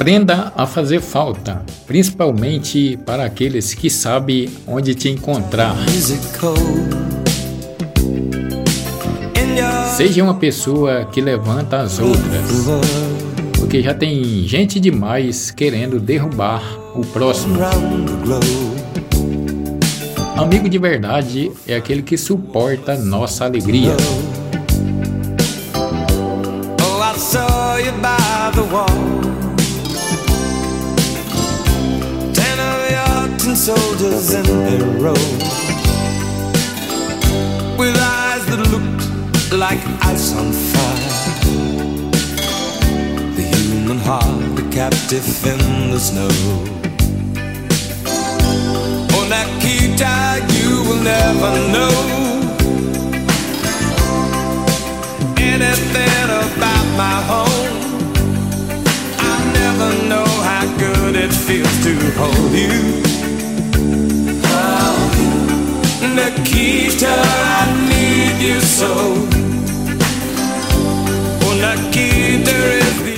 Aprenda a fazer falta, principalmente para aqueles que sabem onde te encontrar. Seja uma pessoa que levanta as outras, porque já tem gente demais querendo derrubar o próximo. Amigo de verdade é aquele que suporta nossa alegria. Oh, and soldiers in their row With eyes that looked like ice on fire. The human heart, a captive in the snow. On that key tag you will never know Anything about my home. I never know how good it feels to hold you. Nikita, I need you so.